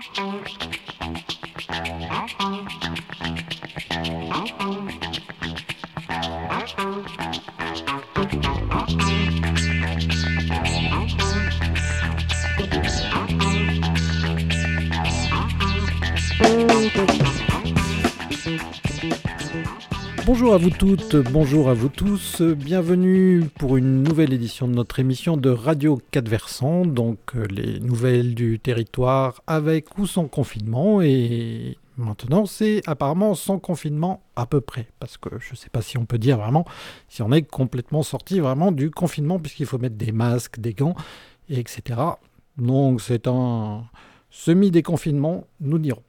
Thank you. Bonjour à vous toutes, bonjour à vous tous, bienvenue pour une nouvelle édition de notre émission de Radio 4 Versants, donc euh, les nouvelles du territoire avec ou sans confinement et maintenant c'est apparemment sans confinement à peu près parce que je ne sais pas si on peut dire vraiment si on est complètement sorti vraiment du confinement puisqu'il faut mettre des masques, des gants etc. Donc c'est un semi-déconfinement, nous dirons.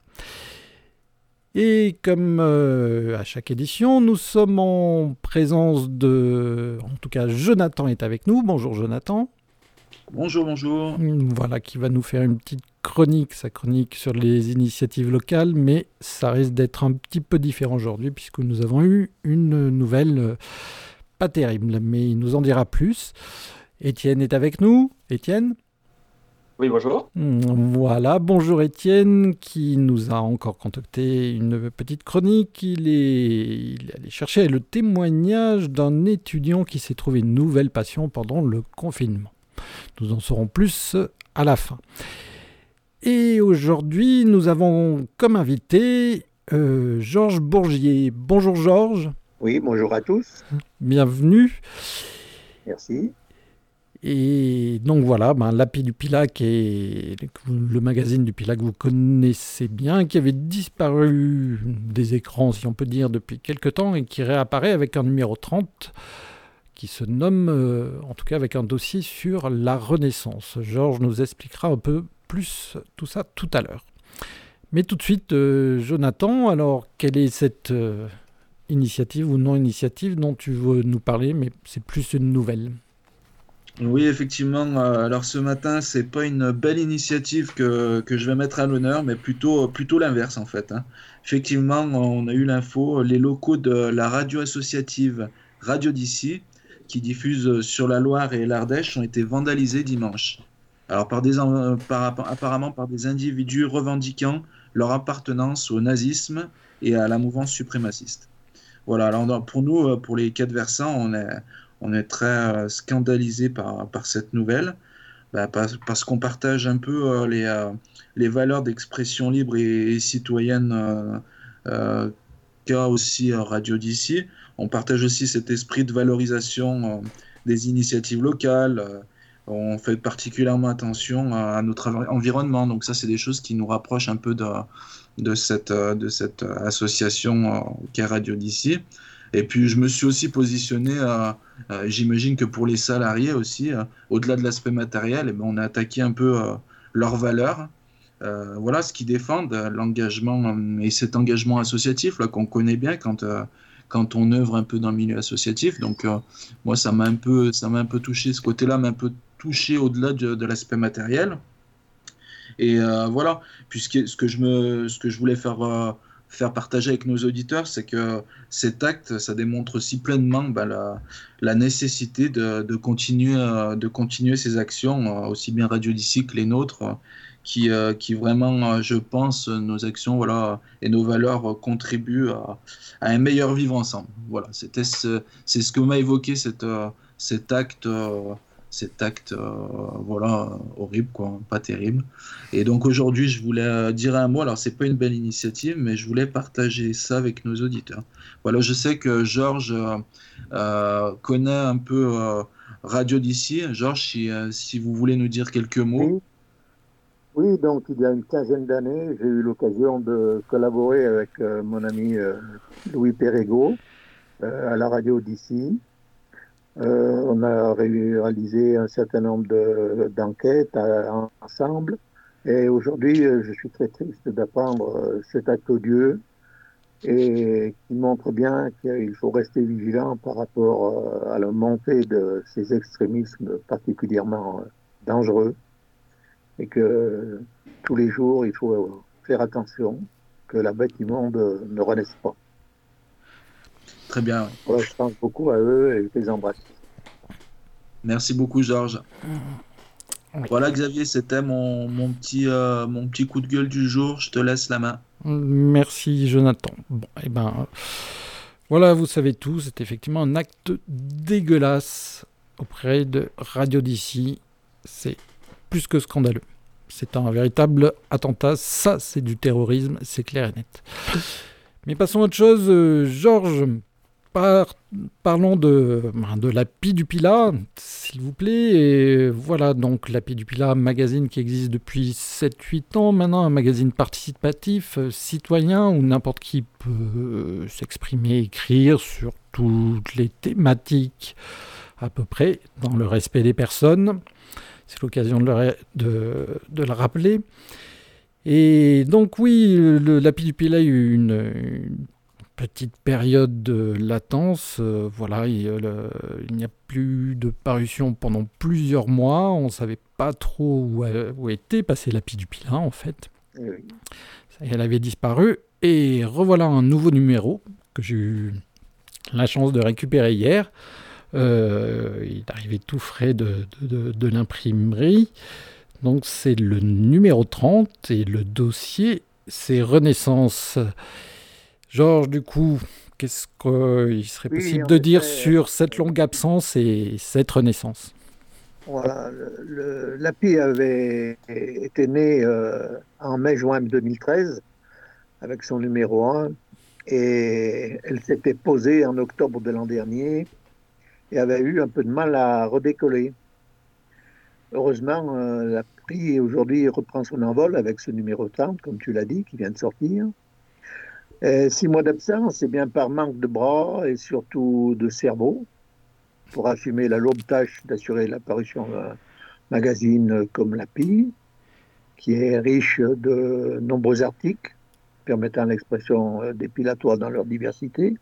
Et comme euh, à chaque édition, nous sommes en présence de... En tout cas, Jonathan est avec nous. Bonjour Jonathan. Bonjour, bonjour. Voilà, qui va nous faire une petite chronique, sa chronique sur les initiatives locales, mais ça risque d'être un petit peu différent aujourd'hui puisque nous avons eu une nouvelle euh, pas terrible, mais il nous en dira plus. Étienne est avec nous. Étienne oui, bonjour. Voilà, bonjour Étienne qui nous a encore contacté une petite chronique. Il est, allé chercher le témoignage d'un étudiant qui s'est trouvé une nouvelle passion pendant le confinement. Nous en saurons plus à la fin. Et aujourd'hui, nous avons comme invité euh, Georges Bourgier. Bonjour Georges. Oui, bonjour à tous. Bienvenue. Merci. Et donc voilà, ben, l'API du Pilac et le magazine du Pilac vous connaissez bien, qui avait disparu des écrans, si on peut dire, depuis quelques temps et qui réapparaît avec un numéro 30 qui se nomme, euh, en tout cas avec un dossier sur la Renaissance. Georges nous expliquera un peu plus tout ça tout à l'heure. Mais tout de suite, euh, Jonathan, alors quelle est cette euh, initiative ou non-initiative dont tu veux nous parler, mais c'est plus une nouvelle? Oui, effectivement. Euh, alors ce matin, c'est pas une belle initiative que, que je vais mettre à l'honneur, mais plutôt, plutôt l'inverse en fait. Hein. Effectivement, on a eu l'info, les locaux de la radio associative Radio d'ici, qui diffuse sur la Loire et l'Ardèche, ont été vandalisés dimanche. Alors par des, par, apparemment par des individus revendiquant leur appartenance au nazisme et à la mouvance suprémaciste. Voilà, alors pour nous, euh, pour les quatre versants, on est, on est très euh, scandalisé par, par cette nouvelle, bah, parce, qu'on partage un peu euh, les, euh, les valeurs d'expression libre et, citoyenne qu'a aussi Radio d'ici. On partage aussi cet esprit de valorisation des initiatives locales. on fait particulièrement attention à, notre environnement. Donc ça, c'est des choses qui nous rapprochent un peu de, de, cette, de cette association qu'est Radio d'ici. Et puis je me suis aussi positionné, euh, euh, j'imagine que pour les salariés aussi, euh, au-delà de l'aspect matériel, eh ben, on a attaqué un peu leurs valeurs. voilà ce qu'ils défendent, l'engagement et cet engagement associatif là qu'on connaît bien quand quand on œuvre un peu dans le milieu associatif. Donc moi ça m'a un peu ça m'a un peu touché ce côté-là m'a un peu touché au-delà de, l'aspect matériel. Et voilà, que je me ce que je voulais faire faire partager avec nos auditeurs, c'est que cet acte, ça démontre aussi pleinement bah, la, nécessité de, continuer, euh, de continuer ces actions, euh, aussi bien Radio d'ici que les nôtres, qui, euh, qui vraiment, je pense, nos actions voilà, et nos valeurs contribuent à, un meilleur vivre ensemble. Voilà, c'est ce que m'a évoqué cette, cet acte cet acte euh, voilà horrible quoi pas terrible. Et donc aujourd'hui je voulais euh, dire un mot. Alors c'est pas une belle initiative mais je voulais partager ça avec nos auditeurs. Voilà je sais que Georges euh, connaît un peu Radio d'ici. Georges si, vous voulez nous dire quelques mots. Oui. donc il y a une quinzaine d'années j'ai eu l'occasion de collaborer avec mon ami Louis Perrego à la radio d'ici euh, on a réalisé un certain nombre d'enquêtes ensemble. Et aujourd'hui, euh, je suis très triste d'apprendre euh, cet acte odieux et qui montre bien qu'il faut rester vigilant par rapport à la montée de ces extrémismes particulièrement dangereux et que tous les jours, il faut faire attention que la bête immonde ne renaisse pas. Très bien. je pense beaucoup à eux et je les embrasse. Merci beaucoup, Georges. Voilà Xavier, c'était mon, mon, petit, euh, mon petit coup de gueule du jour. Je te laisse la main. Merci Jonathan. Bon, et eh ben, voilà, vous savez tout. C'est effectivement un acte dégueulasse auprès de Radio DC. C'est plus que scandaleux. C'est un véritable attentat. Ça, c'est du terrorisme, c'est clair et net. Mais passons à autre chose. Euh, Georges, parlons de, ben, de la Pi du s'il vous plaît. Voilà, donc la Pi du Pila, magazine qui existe depuis 7-8 ans maintenant, un magazine participatif, euh, citoyen, où n'importe qui peut euh, s'exprimer, écrire sur toutes les thématiques, à peu près, dans le respect des personnes. C'est l'occasion de, le, rappeler. Et donc oui, le, la Pi du Pila a eu une petite période de latence. Euh, voilà, il, n'y a plus de parution pendant plusieurs mois. On ne savait pas trop où, où, était passée la pie du pilin, en fait. Elle avait disparu. Et revoilà un nouveau numéro que j'ai eu la chance de récupérer hier. Euh, il est arrivé tout frais de, de, de l'imprimerie. Donc c'est le numéro 30 et le dossier c'est Renaissance. Georges, du coup, qu'est-ce qu'il serait possible de dire sur cette longue absence et cette renaissance? Voilà, l'API avait été né euh, en mai-juin 2013 avec son numéro 1 et elle s'était posée en octobre de l'an dernier et avait eu un peu de mal à redécoller. Heureusement, euh, l'API aujourd'hui reprend son envol avec ce numéro 30, comme tu l'as dit, qui vient de sortir. Euh, six mois d'absence, c'est bien par manque de bras et surtout de cerveau pour assumer la lourde tâche d'assurer l'apparition d'un magazine comme l'API, qui est riche de nombreux articles permettant l'expression euh, dépilatoire dans leur diversité.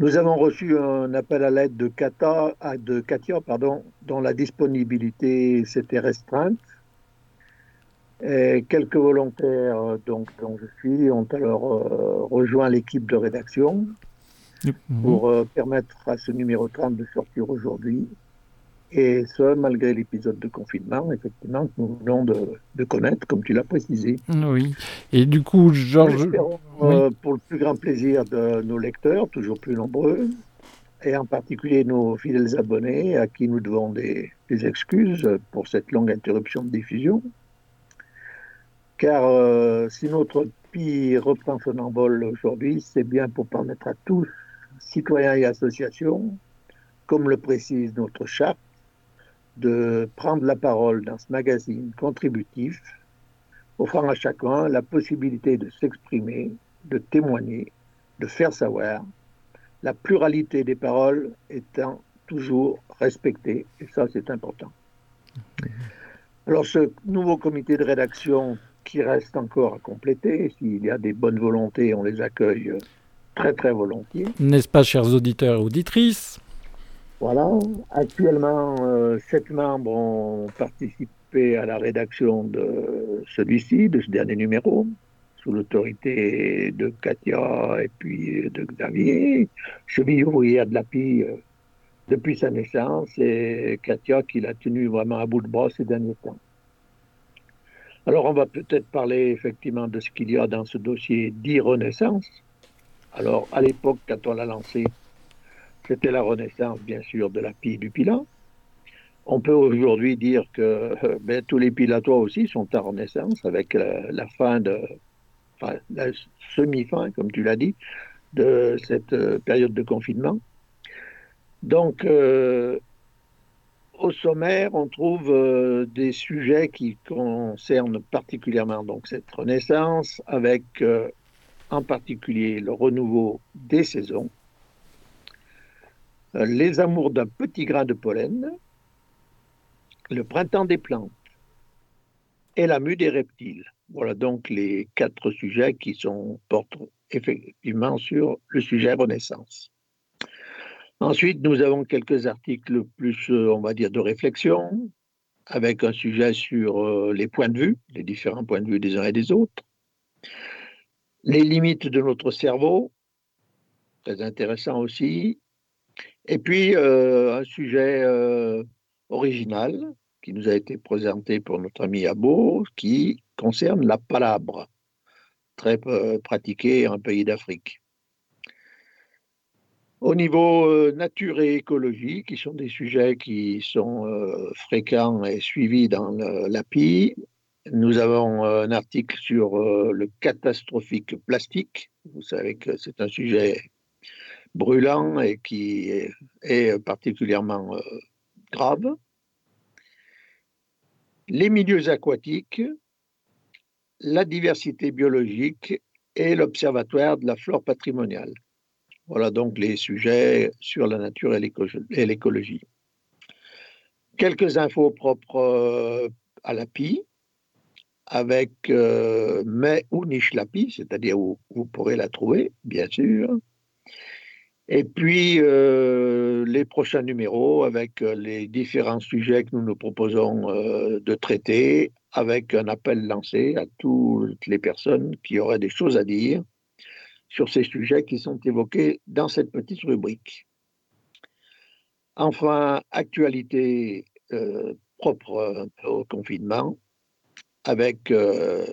Nous avons reçu un appel à l'aide de, de Katia, pardon, dont la disponibilité s'était restreinte et quelques volontaires euh, donc, dont je suis ont alors euh, rejoint l'équipe de rédaction pour euh, permettre à ce numéro 30 de sortir aujourd'hui. Et ce, malgré l'épisode de confinement, effectivement, que nous venons de, de connaître, comme tu l'as précisé. Oui. Et du coup, Georges. pour le plus grand plaisir de nos lecteurs, toujours plus nombreux, et en particulier nos fidèles abonnés, à qui nous devons des, des excuses pour cette longue interruption de diffusion. Car euh, si notre pays reprend son envol aujourd'hui, c'est bien pour permettre à tous, citoyens et associations, comme le précise notre charte, de prendre la parole dans ce magazine contributif, offrant à chacun la possibilité de s'exprimer, de témoigner, de faire savoir, la pluralité des paroles étant toujours respectée, et ça c'est important. Alors ce nouveau comité de rédaction qui reste encore à compléter. S'il y a des bonnes volontés, on les accueille très très volontiers. N'est-ce pas, chers auditeurs et auditrices? Voilà. Actuellement, euh, sept membres ont participé à la rédaction de celui-ci, de ce dernier numéro, sous l'autorité de Katia et puis de Xavier, cheville ouvrière de l'API euh, depuis sa naissance, et Katia qui l'a tenu vraiment à bout de bras ces derniers temps. Alors, on va peut-être parler effectivement de ce qu'il y a dans ce dossier dit Renaissance. Alors, à l'époque, quand on l'a lancé, c'était la renaissance, bien sûr, de la pile du Pilat. On peut aujourd'hui dire que euh, ben, tous les pilatois aussi sont en renaissance avec la, fin de, enfin, la semi-fin, comme tu l'as dit, de cette euh, période de confinement. Donc, euh, au sommaire, on trouve euh, des sujets qui concernent particulièrement cette renaissance, avec euh, en particulier le renouveau des saisons, euh, les amours d'un petit grain de pollen, le printemps des plantes et la mue des reptiles. Voilà donc les quatre sujets qui portent effectivement sur le sujet renaissance. Ensuite, nous avons quelques articles plus, euh, on va dire, de réflexion, avec un sujet sur euh, les points de vue, les différents points de vue des uns et des autres, les limites de notre cerveau, très intéressant aussi, et puis euh, un sujet original qui nous a été présenté pour notre ami Abo, qui concerne la palabre, très pratiquée en pays d'Afrique. Au niveau euh, nature et écologie, qui sont des sujets qui sont euh, fréquents et suivis dans l'API, nous avons un article sur le catastrophique plastique. Vous savez que c'est un sujet brûlant et qui est, particulièrement grave. Les milieux aquatiques, la diversité biologique et l'Observatoire de la flore patrimoniale. Voilà donc les sujets sur la nature et l'écologie. Quelques infos propres euh, à l'API, avec euh, mais ou niche l'API, c'est-à-dire où vous pourrez la trouver, bien sûr. Et puis euh, les prochains numéros avec les différents sujets que nous nous proposons de traiter, avec un appel lancé à toutes les personnes qui auraient des choses à dire sur ces sujets qui sont évoqués dans cette petite rubrique. Enfin, actualité euh, propre au confinement, avec euh,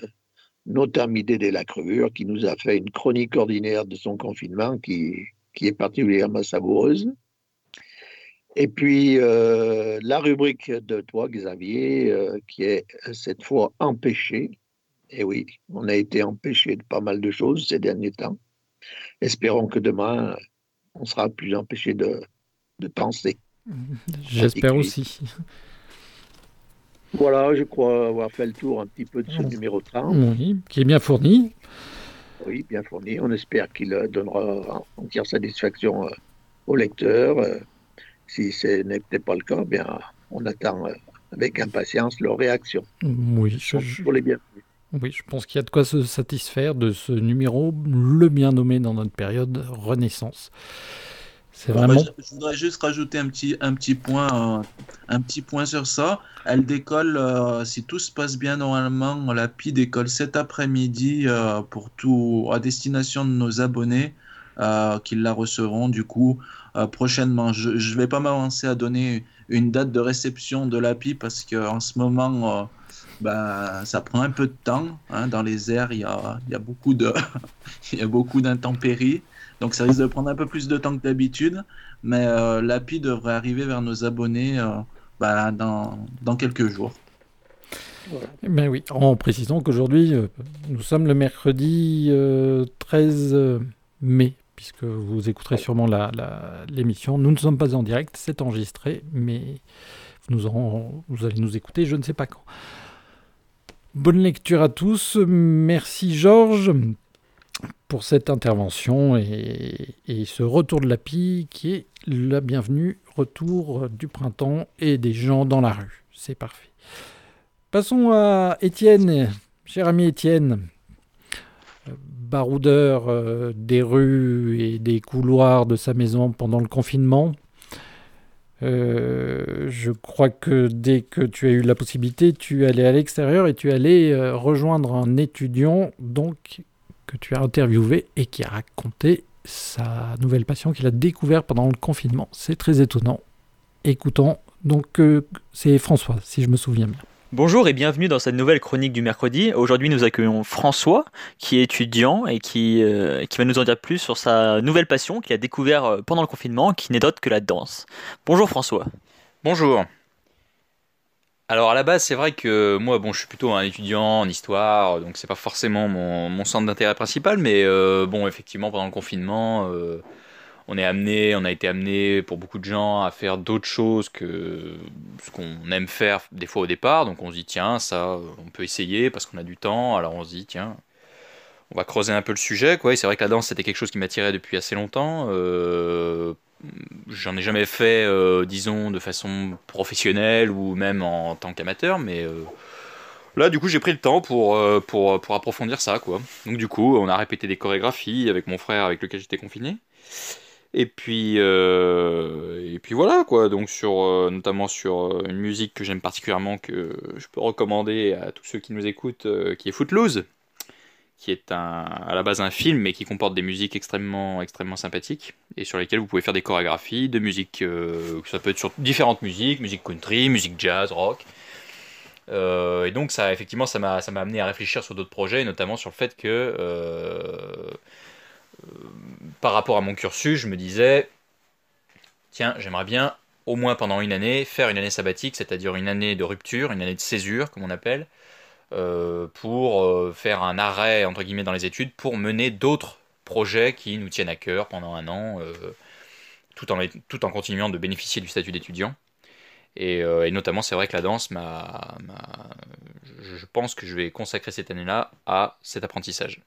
notre ami Dédé Lacrevure qui nous a fait une chronique ordinaire de son confinement qui, qui est particulièrement savoureuse. Et puis euh, la rubrique de toi, Xavier, euh, qui est cette fois empêché. Et oui, on a été empêché de pas mal de choses ces derniers temps. Espérons que demain, on sera plus empêché de, penser. J'espère aussi. Voilà, je crois avoir fait le tour un petit peu de ce numéro 30. Oui, qui est bien fourni. Oui, bien fourni. On espère qu'il donnera entière satisfaction euh, aux lecteurs. Euh, si ce n'est pas le cas, bien, on attend euh, avec impatience leur réaction. Oui, je, pour les bienvenus. Oui, je pense qu'il y a de quoi se satisfaire de ce numéro, le bien nommé dans notre période Renaissance. C'est vraiment. je, voudrais juste rajouter un petit, un petit point, euh, un petit point sur ça. Elle décolle, euh, si tout se passe bien normalement, la PI décolle cet après-midi euh, pour tout à destination de nos abonnés qui la recevront du coup prochainement. Je ne vais pas m'avancer à donner une date de réception de l'API parce qu'en ce moment bah, ça prend un peu de temps. Hein. Dans les airs, il y a, y a beaucoup de, y a beaucoup d'intempéries. Donc ça risque de prendre un peu plus de temps que d'habitude. Mais euh, l'API devrait arriver vers nos abonnés euh, bah, dans, dans, quelques jours. Ben oui, en précisant qu'aujourd'hui, euh, nous sommes le mercredi 13 mai, puisque vous écouterez sûrement l'émission. La, nous ne sommes pas en direct, c'est enregistré, mais nous, vous allez nous écouter, je ne sais pas quand. Bonne lecture à tous. Merci Georges pour cette intervention et, ce retour de l'API qui est la bienvenue, retour du printemps et des gens dans la rue. C'est parfait. Passons à Étienne, cher ami Étienne, baroudeur euh, des rues et des couloirs de sa maison pendant le confinement. Euh, je crois que dès que tu as eu la possibilité, tu allais à l'extérieur et tu allais euh, rejoindre un étudiant donc que tu as interviewé et qui a raconté sa nouvelle passion qu'il a découvert pendant le confinement. C'est très étonnant. Écoutons, donc euh, c'est François, si je me souviens bien. Bonjour et bienvenue dans cette nouvelle chronique du mercredi. Aujourd'hui, nous accueillons François, qui est étudiant et qui, euh, va nous en dire plus sur sa nouvelle passion qu'il a découvert euh, pendant le confinement, qui n'est d'autre que la danse. Bonjour François. Bonjour. Alors à la base, c'est vrai que moi, bon, je suis plutôt un étudiant en histoire, donc c'est pas forcément mon, centre d'intérêt principal, mais euh, bon, effectivement, pendant le confinement, on est amené, on a été amené pour beaucoup de gens à faire d'autres choses que ce qu'on aime faire des fois au départ. Donc on se dit tiens ça, on peut essayer parce qu'on a du temps. Alors on se dit tiens, on va creuser un peu le sujet. Quoi. c'est vrai que la danse c'était quelque chose qui m'attirait depuis assez longtemps. Euh, j'en ai jamais fait, euh, disons, de façon professionnelle ou même en, tant qu'amateur, mais euh, là du coup j'ai pris le temps pour, pour, pour approfondir ça. Quoi. Donc du coup on a répété des chorégraphies avec mon frère avec lequel j'étais confiné. Et puis, euh, et puis voilà quoi. Donc sur, euh, notamment sur euh, une musique que j'aime particulièrement que je peux recommander à tous ceux qui nous écoutent, qui est Footloose, qui est un, à la base un film, mais qui comporte des musiques extrêmement, extrêmement sympathiques, et sur lesquelles vous pouvez faire des chorégraphies de musique, ça peut être sur différentes musiques, musique country, musique jazz, rock. Et donc ça, effectivement, ça m'a, ça m'a amené à réfléchir sur d'autres projets, notamment sur le fait que, par rapport à mon cursus, je me disais, tiens, j'aimerais bien, au moins pendant une année, faire une année sabbatique, c'est-à-dire une année de rupture, une année de césure, comme on appelle, euh, pour euh, faire un arrêt entre guillemets dans les études pour mener d'autres projets qui nous tiennent à cœur pendant un an, euh, tout, en, continuant de bénéficier du statut d'étudiant. Et, notamment, c'est vrai que la danse je pense que je vais consacrer cette année-là à cet apprentissage.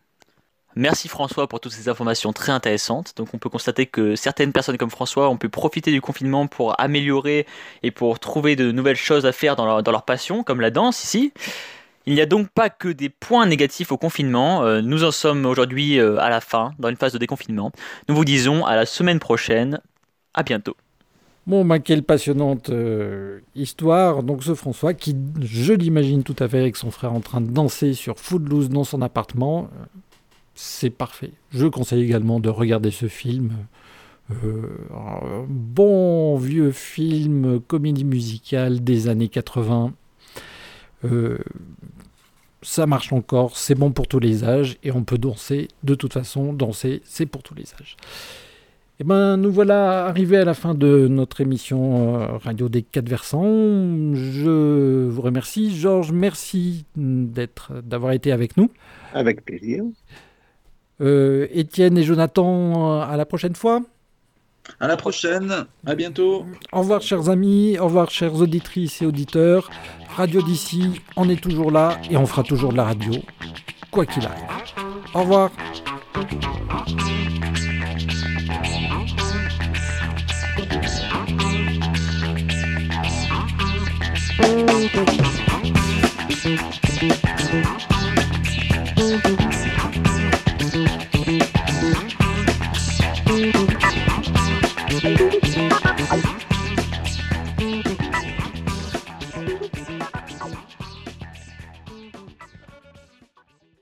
Merci François pour toutes ces informations très intéressantes. Donc on peut constater que certaines personnes comme François ont pu profiter du confinement pour améliorer et pour trouver de nouvelles choses à faire dans leur, passion, comme la danse ici. Il n'y a donc pas que des points négatifs au confinement. Euh, nous en sommes aujourd'hui euh, à la fin, dans une phase de déconfinement. Nous vous disons à la semaine prochaine. À bientôt. Bon, bah, quelle passionnante euh, histoire. Donc, ce François qui, je l'imagine tout à fait avec son frère en train de danser sur Footloose dans son appartement. C'est parfait. Je conseille également de regarder ce film. bon vieux film, comédie musicale des années 80 euh, ça marche encore, c'est bon pour tous les âges et on peut danser. De toute façon, danser, c'est pour tous les âges. Et eh ben, nous voilà arrivés à la fin de notre émission euh, Radio des quatre versants. Je vous remercie. Georges, merci d'être, d'avoir été avec nous. Avec plaisir. Euh, Étienne et Jonathan, à la prochaine fois. À la prochaine, à bientôt. Au revoir chers amis, au revoir chères auditrices et auditeurs. Radio d'ici, on est toujours là et on fera toujours de la radio, quoi qu'il arrive. Au revoir. Thank you.